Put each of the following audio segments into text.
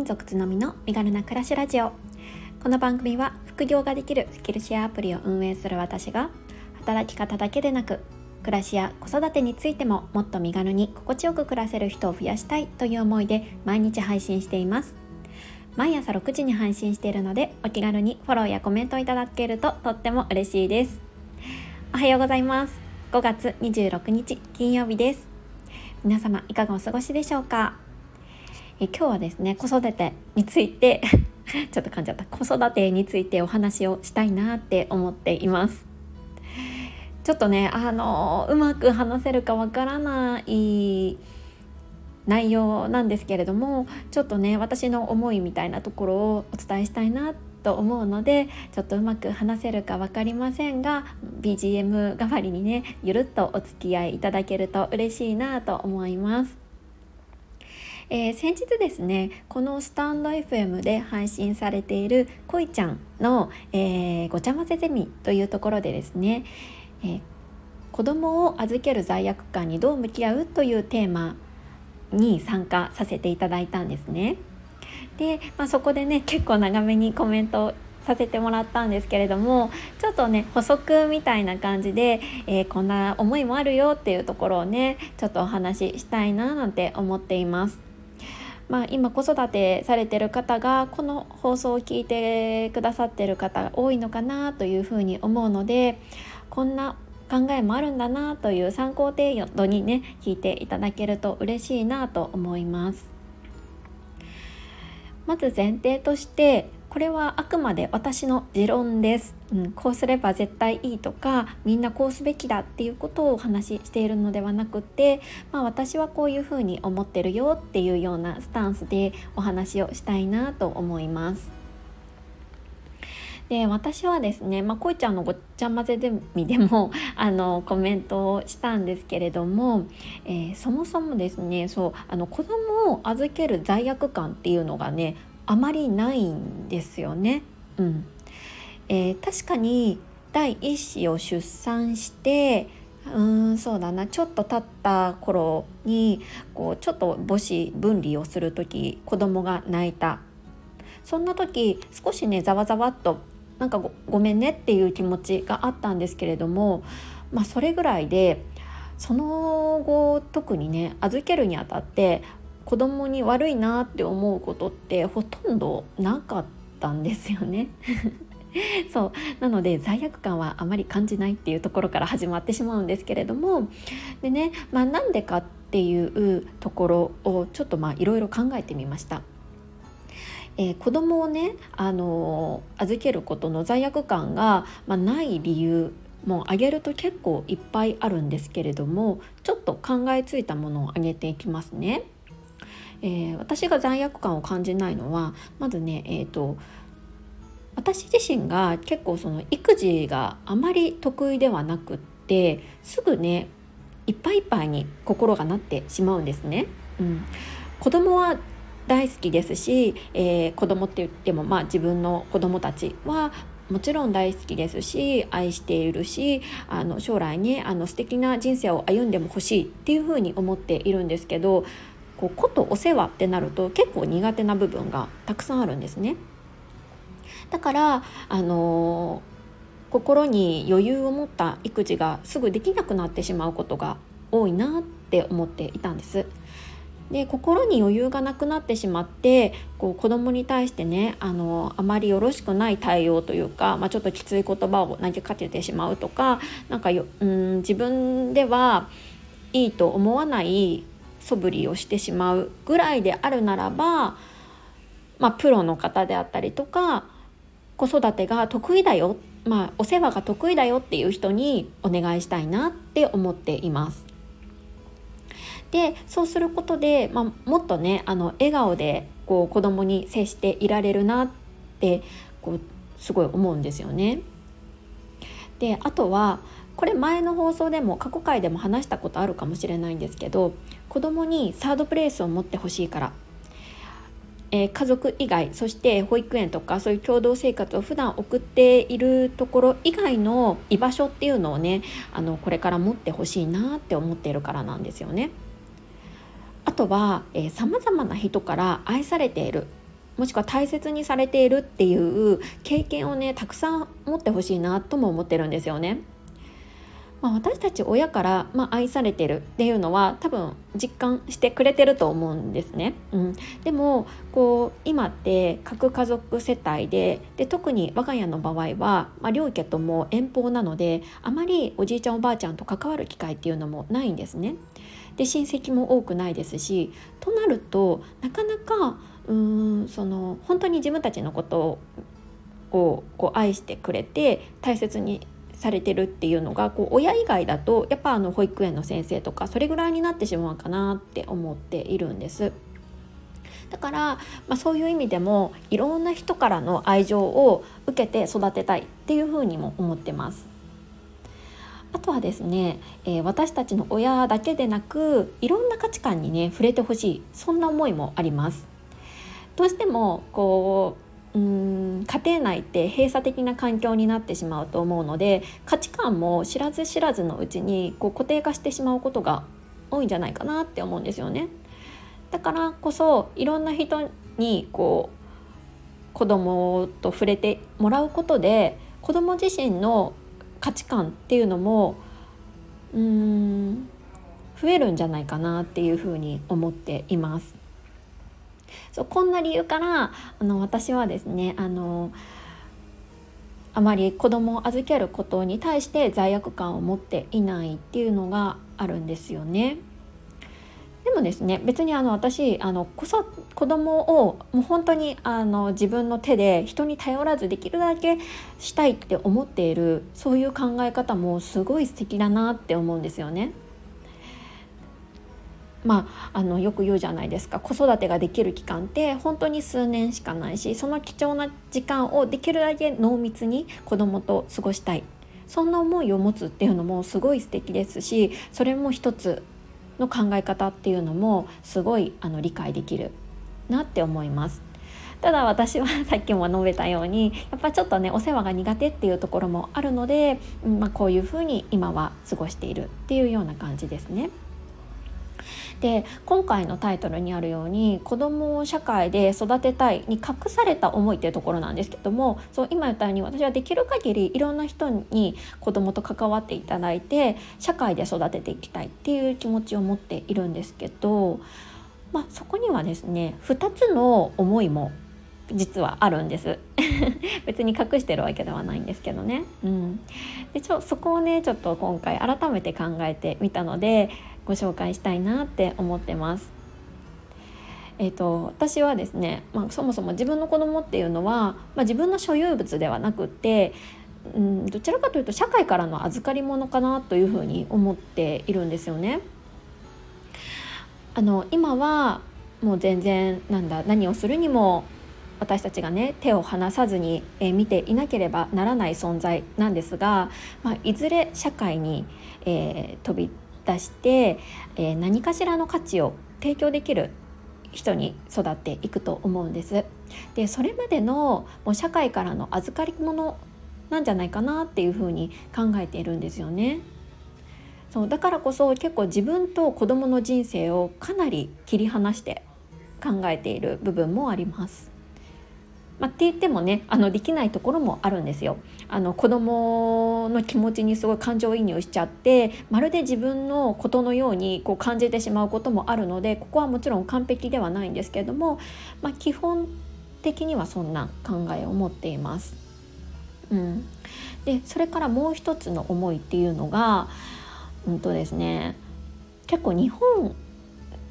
民族つのみの身軽な暮らしラジオ。この番組は副業ができるスキルシェアアプリを運営する私が働き方だけでなく暮らしや子育てについてももっと身軽に心地よく暮らせる人を増やしたいという思いで毎日配信しています。毎朝6時に配信しているのでお気軽にフォローやコメントをいただけるととっても嬉しいです。おはようございます。5月26日金曜日です。皆様いかがお過ごしでしょうか？え今日はですね子育てについて ちょっと噛んじゃった子育てについてお話をしたいなって思っていますちょっとねあのうまく話せるかわからない内容なんですけれどもちょっとね私の思いみたいなところをお伝えしたいなと思うのでちょっとうまく話せるか分かりませんが BGM 代わりにねゆるっとお付き合いいただけると嬉しいなと思います。えー、先日ですねこのスタンド FM で配信されているこいちゃんの、えー、ごちゃ混ぜゼミというところでですね、えー、子供を預ける罪悪感にどう向き合うというテーマに参加させていただいたんですね。で、まあ、そこでね結構長めにコメントさせてもらったんですけれどもちょっとね補足みたいな感じで、えー、こんな思いもあるよっていうところをねちょっとお話ししたいななんて思っています。まあ、今子育てされてる方がこの放送を聞いてくださってる方が多いのかなというふうに思うのでこんな考えもあるんだなという参考程度にね聞いていただけると嬉しいなと思います。まず前提としてこれはあくまで私の持論です、うん、こうすれば絶対いいとかみんなこうすべきだっていうことをお話ししているのではなくて、まあ、私はこういうふうに思ってるよっていうようなスタンスでお話をしたいなと思います。で私はですね、まあ、こいちゃんのごっちゃ混ぜゼミでも あのコメントをしたんですけれども、えー、そもそもですねそうあの子供を預ける罪悪感っていうのがねあまりないんですよね。うんえー、確かに第一子を出産してうんそうだなちょっと経った頃にこうちょっと母子分離をする時子供が泣いたそんな時少しねざわざわっとなんかごごめんねっていう気持ちがあったんですけれども、まあ、それぐらいでその後特にね預けるにあたって子供に悪いなって思うことってほとんどなかったんですよね。そうなので罪悪感はあまり感じないっていうところから始まってしまうんですけれどもでね、まあ、なんでかっていうところをちょっといろいろ考えてみました。えー、子供をね、あのー、預けることの罪悪感が、まあ、ない理由もう挙げると結構いっぱいあるんですけれどもちょっと考えついたものを挙げていきますね。えー、私が罪悪感を感じないのはまずね、えーと、私自身が結構その育児があまり得意ではなくってすぐねいっぱいいっぱいに心がなってしまうんですね。うん、子供は大好きですし、えー、子供って言ってもまあ自分の子供たちはもちろん大好きですし愛しているしあの将来ねあの素敵な人生を歩んでも欲しいっていうふうに思っているんですけどこうことお世話ってなると結構苦手な部分がたくさんあるんですね。だからあのー、心に余裕を持った育児がすぐできなくなってしまうことが多いなって思っていたんです。で心に余裕がなくなってしまってこう子供に対してねあのあまりよろしくない対応というか、まあ、ちょっときつい言葉を投げかけてしまうとかなんかようん自分ではいいと思わない素振りをしてしまうぐらいであるならば、まあ、プロの方であったりとか子育てが得意だよ、まあ、お世話が得意だよっていう人にお願いしたいなって思っています。でそうすることで、まあ、もっとねあの笑顔でこう子供に接していられるなってこうすごい思うんですよね。であとはこれ前の放送でも過去回でも話したことあるかもしれないんですけど子供にサードプレイスを持ってほしいから、えー、家族以外そして保育園とかそういう共同生活を普段送っているところ以外の居場所っていうのをねあのこれから持ってほしいなって思っているからなんですよね。あとはさまざまな人から愛されているもしくは大切にされているっていう経験をねたくさん持ってほしいなとも思ってるんですよね。まあ、私たち親から、まあ、愛されてるっていうのは多分実感してくれてると思うんですね。うん、でもこう今って核家族世帯でで特に我が家の場合は、まあ、両家とも遠方なのであまりおじいちゃんおばあちゃんと関わる機会っていうのもないんですね。で親戚も多くないですしとなるとなかなかうーんその本当に自分たちのことをこう愛してくれて大切にされてるっていうのがこう親以外だとやっぱあの保育園の先生とかそれぐらいになってしまうかなって思っているんです。だから、まあ、そういう意味でもいろんな人からの愛情を受けて育てたいっていうふうにも思ってます。あとはですね、えー、私たちの親だけでなくいろんな価値観にね触れてほしいそんな思いもあります。どうしてもこううん家庭内って閉鎖的な環境になってしまうと思うので価値観も知らず知らずのうちにこう固定化してしまうことが多いんじゃないかなって思うんですよね。だからこそいろんな人にこう子供と触れてもらうことで子供自身の価値観っていうのもうん増えるんじゃないかなっていうふうに思っています。そうこんな理由からあの私はですねあのあまり子供を預けることに対して罪悪感を持っていないっていうのがあるんですよね。でもですね別にあの私あの子子供をもう本当にあの自分の手で人に頼らずできるだけしたいって思っているそういう考え方もすごい素敵だなって思うんですよね。まあ、あのよく言うじゃないですか子育てができる期間って本当に数年しかないしその貴重な時間をできるだけ濃密に子供と過ごしたいそんな思いを持つっていうのもすごい素敵ですしそれも一つの考え方っていうのもすごいあの理解できるなって思います。ただ私はさっきも述べたようにやっぱちょっとねお世話が苦手っていうところもあるので、まあ、こういうふうに今は過ごしているっていうような感じですね。で今回のタイトルにあるように子どもを社会で育てたいに隠された思いっていうところなんですけどもそう今言ったように私はできる限りいろんな人に子どもと関わっていただいて社会で育てていきたいっていう気持ちを持っているんですけど、まあ、そこにはですね2つの思いも実はあるんです 別に隠してるわけではないんですけどね、うん、でちょそこをねちょっと今回改めて考えてみたのでご紹介したいなって思ってます。えーと、私はですね、まあ、そもそも自分の子供っていうのは、まあ、自分の所有物ではなくってうんどちらかというと社会からの預かり物かなというふうに思っているんですよね。あの今はもう全然なんだ何をするにも私たちがね手を離さずに、えー、見ていなければならない存在なんですが、まあ、いずれ社会に、えー、飛び出して、えー、何かしらの価値を提供できる人に育っていくと思うんです。でそれまでのもう社会からの預かり物なんじゃないかなっていうふうに考えているんですよね。そうだからこそ結構自分と子供の人生をかなり切り離して考えている部分もあります。まあ、って言ってもねあのできないところもあるんですよ。あの子供の気持ちにすごい感情移入しちゃってまるで自分のことのようにこう感じてしまうこともあるのでここはもちろん完璧ではないんですけれども、まあ、基本的にはそんな考えを持っています。うん、でそれからもう一つの思いっていうのが、うんとですね、結構日本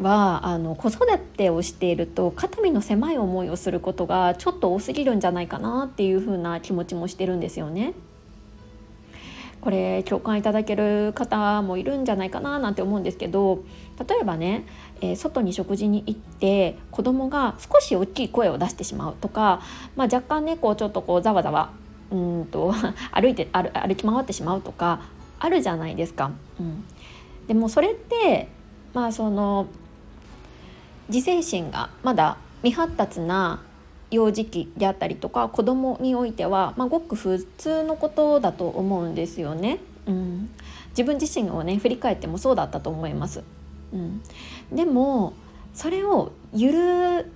はあの子育てをしていると肩身の狭い思いをすることがちょっと多すぎるんじゃないかなっていう風な気持ちもしてるんですよね。これ共感いただける方もいるんじゃないかななんて思うんですけど例えばね、えー、外に食事に行って子供が少し大きい声を出してしまうとか、まあ、若干ねこうちょっとこうざわざわうんと 歩いて歩歩き回ってしまうとかあるじゃないですか。うん、でもそれってまあその自制心がまだ未発達な幼児期であったりとか子供においては、まあ、ごく普通のことだと思うんですよね。うん、自分自身をね振り返ってもそうだったと思います。うん、でもそれを許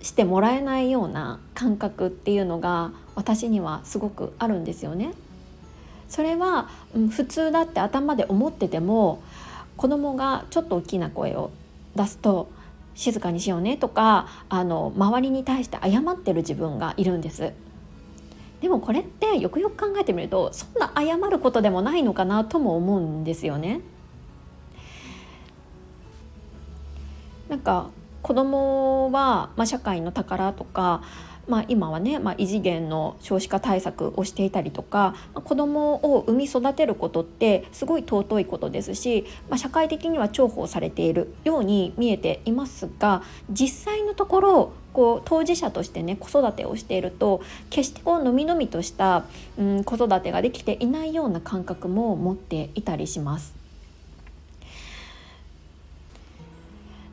してもらえないような感覚っていうのが私にはすごくあるんですよね。それは、うん、普通だって頭で思ってても子供がちょっと大きな声を出すと静かにしようねとかあの周りに対して謝ってる自分がいるんです。でもこれってよくよく考えてみるとそんな謝ることでもないのかなとも思うんですよね。なんか子供は、まあ、社会の宝とか、まあ、今はね、まあ、異次元の少子化対策をしていたりとか、まあ、子供を産み育てることってすごい尊いことですし、まあ、社会的には重宝されているように見えていますが実際のところこう当事者としてね子育てをしていると決してこうのみのみとした、うん、子育てができていないような感覚も持っていたりします。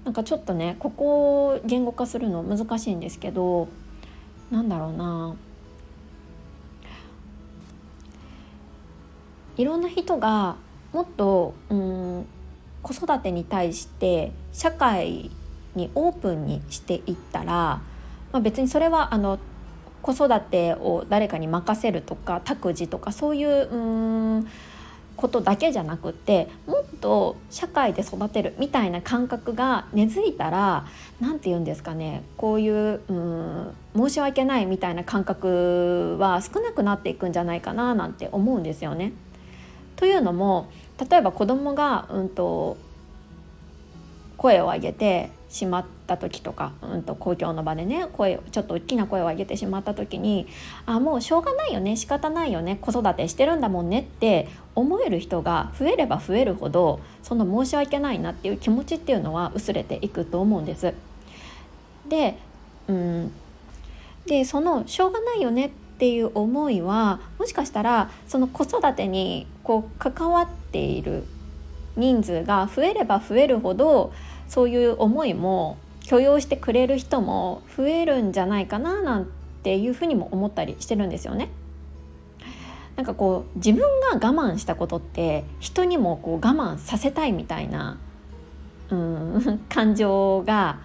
なんかちょっとねここを言語化するの難しいんですけどなんだろうな。いろんな人がもっとうん子育てに対して社会にオープンにしていったら、まあ、別にそれはあの子育てを誰かに任せるとか託児とかそういううんことだけじゃなくってもっと社会で育てるみたいな感覚が根付いたら何て言うんですかねこういううん申し訳ないみたいな感覚は少なくなっていくんじゃないかななんて思うんですよね。というのも例えば子供がうんと声を上げてしまった時とか、うん、と公共の場でね声ちょっと大きな声を上げてしまった時にあもうしょうがないよね仕方ないよね子育てしてるんだもんねって思える人が増えれば増えるほどその申し訳ないなっていう気持ちっていうのは薄れていくと思うんです。で,、うん、でそのしょうがないよねっていう思いはもしかしたらその子育てにこう関わっている人数が増えれば増えるほどそういう思いも許容してくれる人も増えるんじゃないかななんていうふうにも思ったりしてるんですよね。なんかこう自分が我慢したことって人にもこう我慢させたいみたいなうん 感情が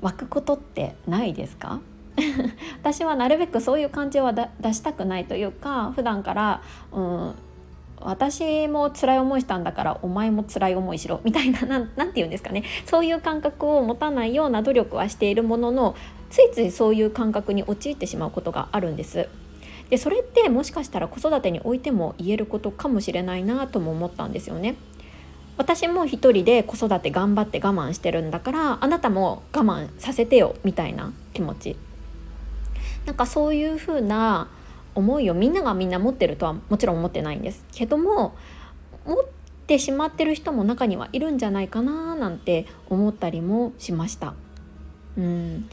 湧くことってないですか？私はなるべくそういう感情は出したくないというか普段から、うん、私も辛い思いしたんだからお前も辛い思いしろみたいな何て言うんですかねそういう感覚を持たないような努力はしているもののついついそういう感覚に陥ってしまうことがあるんです。でそれってもしかしたら子育てにおいても言えることかもしれないなとも思ったんですよね。私も一人で子育て頑張って我慢してるんだからあなたも我慢させてよみたいな気持ちなんかそういう風な思いをみんながみんな持ってるとはもちろん思ってないんですけども持ってしまってる人も中にはいるんじゃないかななんて思ったりもしました。うん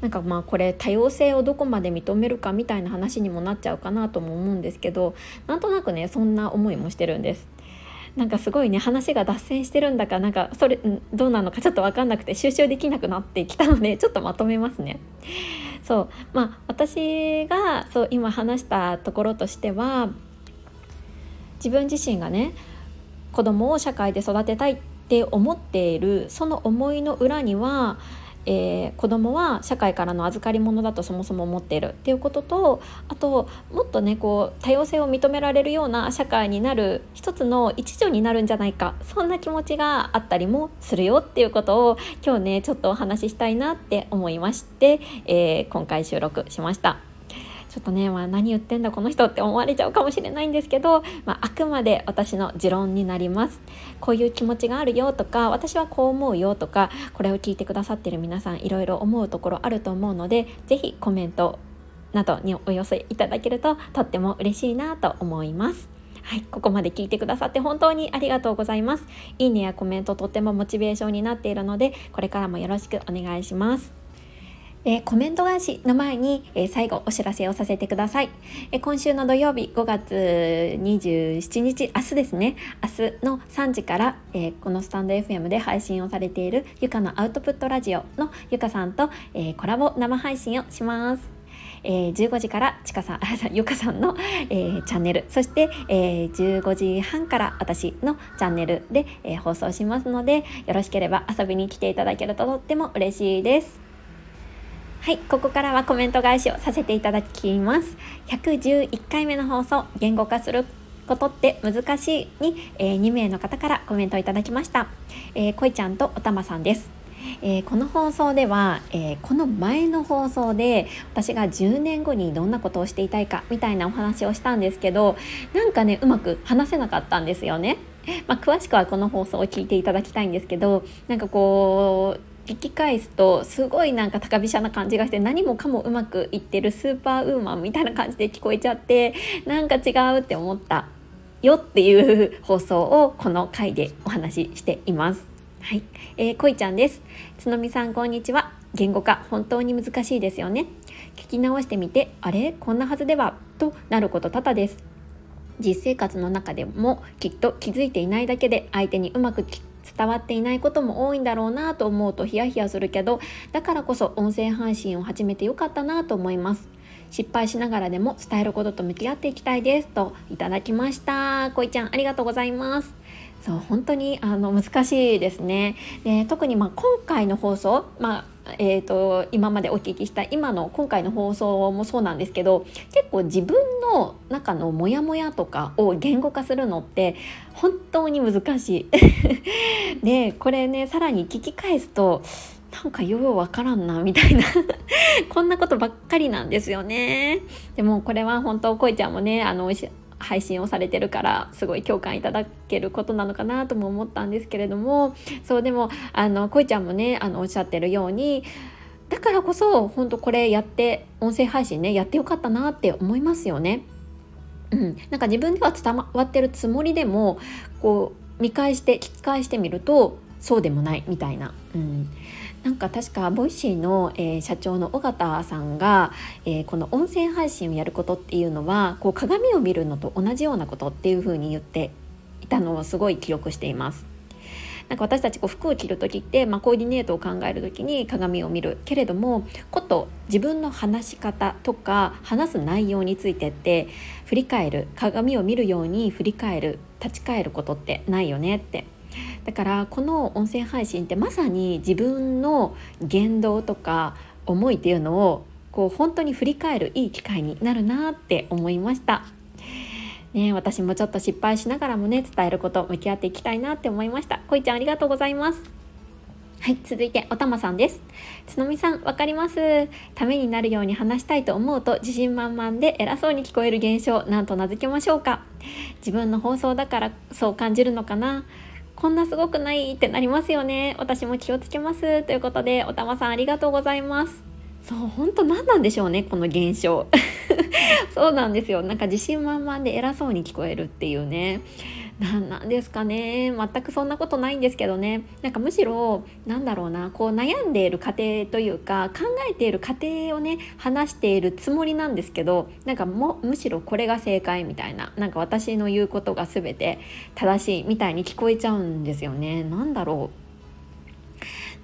なんかまあこれ多様性をどこまで認めるかみたいな話にもなっちゃうかなとも思うんですけどなんとなくねそんな思いもしてるんです。なんかすごいね話が脱線してるんだかなんかそれどうなのかちょっと分かんなくて収集できなくなってきたのでちょっとまとめますね。そうまあ私がそう今話したところとしては自分自身がね子供を社会で育てたいって思っているその思いの裏にはえー、子供は社会からの預かり物だとそもそも思っているっていうこととあともっとねこう多様性を認められるような社会になる一つの一助になるんじゃないかそんな気持ちがあったりもするよっていうことを今日ねちょっとお話ししたいなって思いまして、えー、今回収録しました。ちょっとね、まあ、何言ってんだこの人って思われちゃうかもしれないんですけど、まあ、あくまで私の持論になりますこういう気持ちがあるよとか私はこう思うよとかこれを聞いてくださってる皆さんいろいろ思うところあると思うので是非コメントなどにお寄せいただけるととっても嬉しいなと思います。はい、ここまで聞いてくださって本当にありがとうございます。いいねやコメントとってもモチベーションになっているので、これからもよろしくお願いします。えコメント返しの前に、え最後お知らせをさせてください、え今週の土曜日5月27日明日ですね。明日の3時から、えこのスタンド FM で配信をされているゆかのアウトプットラジオのゆかさんと、えコラボ生配信をします。えー、15時からちかさんゆかさんの、えー、チャンネル。そして、えー、15時半から私のチャンネルで、え放送しますのでよろしければ遊びに来ていただけるととっても嬉しいです。はい、ここからはコメント返しをさせていただきます。111回目の放送、言語化することって難しいに、えー、2名の方からコメントいただきました。えー、こいちゃんとおたまさんです。えー、この放送では、えー、この前の放送で私が10年後にどんなことをしていたいかみたいなお話をしたんですけどなんかねうまく話せなかったんですよね。まあ、詳しくはこの放送を聞いていただきたいんですけどなんかこう聞き返すとすごいなんか高飛車な感じがして何もかもうまくいってるスーパーウーマンみたいな感じで聞こえちゃってなんか違うって思ったよっていう放送をこの回でお話ししています。はい、えー、こいちゃんです。つのみさんこんにちは。言語化本当に難しいですよね。聞き直してみて、あれ？こんなはずでは？となること多々です。実生活の中でもきっと気づいていないだけで相手にうまく伝わっていないことも多いんだろうなと思うとヒヤヒヤするけどだからこそ音声配信を始めてよかったなと思います。失敗しながらでも伝えることと向き合っていきたいです。といただきました。こいちゃんありがとうございます。そう本当にあの難しいですね。で特にまあ今回の放送まあえーと、今までお聞きした今の今回の放送もそうなんですけど結構自分の中のモヤモヤとかを言語化するのって本当に難しい。でこれねさらに聞き返すとなんかようわからんなみたいな こんなことばっかりなんですよね。でもこれは本当こいちゃんもねあの配信をされてるからすごい共感いただけることなのかなとも思ったんですけれどもそうでもあのこいちゃんもねあのおっしゃってるようにだからこそ本当これやって音声配信ねやってよかったなって思いますよね。うん、なんか自分では伝わってるつもりでもこう見返して聞き返してみるとそうでもないみたいな。うんなんか確か Voicy の、えー、社長の緒方さんが、えー、この音声配信をやることっていうのはこう鏡を見るのと同じようなことっていうふうに言っていたのをすごい記憶しています。なんか私たちこう服を着る時って、まあ、コーディネートを考える時に鏡を見るけれどもこと自分の話し方とか話す内容についてって振り返る鏡を見るように振り返る立ち返ることってないよねってだからこの音声配信ってまさに自分の言動とか思いっていうのをこう本当に振り返るいい機会になるなって思いました。ね、私もちょっと失敗しながらもね伝えること向き合っていきたいなって思いました。こいちゃんありがとうございます。はい続いておたまさんです。つのみさんわかります。ためになるように話したいと思うと自信満々で偉そうに聞こえる現象なんと名付けましょうか。自分の放送だからそう感じるのかな。こんなすごくないってなりますよね。私も気をつけます。ということでおたまさんありがとうございます。そう本当何なんでしょうねこの現象。そうなんですよ。なんか自信満々で偉そうに聞こえるっていうね。なんですかね。全くそんなことないんですけどね。なんかむしろなんだろうな。こう悩んでいる過程というか考えている過程をね話しているつもりなんですけどなんかもむしろこれが正解みたいななんか私の言うことが全て正しいみたいに聞こえちゃうんですよね。何だろう。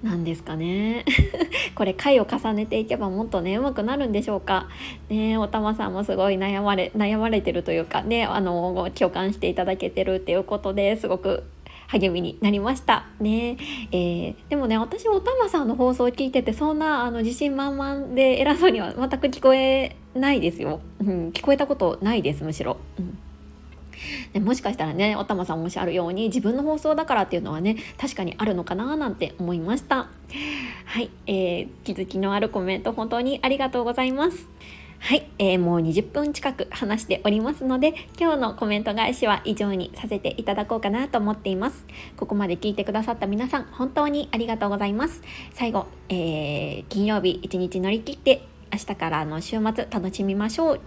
なんですかね。これ回を重ねていけばもっとねうまくなるんでしょうか。ねおたまさんもすごい悩まれ悩まれてるというかねあの共感していただけてるっていうことですごく励みになりました。ね、えー、でもね私おたまさんの放送を聞いててそんなあの自信満々で偉そうには全く聞こえないですよ、うん、聞こえたことないですむしろ、うん。で もしかしたらねおたまさんもおっしゃるように自分の放送だからっていうのはね確かにあるのかななんて思いました。はい、えー、気づきのあるコメント本当にありがとうございます。はい、えー、もう20分近く話しておりますので今日のコメント返しは以上にさせていただこうかなと思っています。ここまで聞いてくださった皆さん本当にありがとうございます。最後、えー、金曜日一日乗り切って明日からの週末楽しみましょう、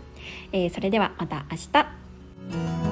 えー、それではまた明日。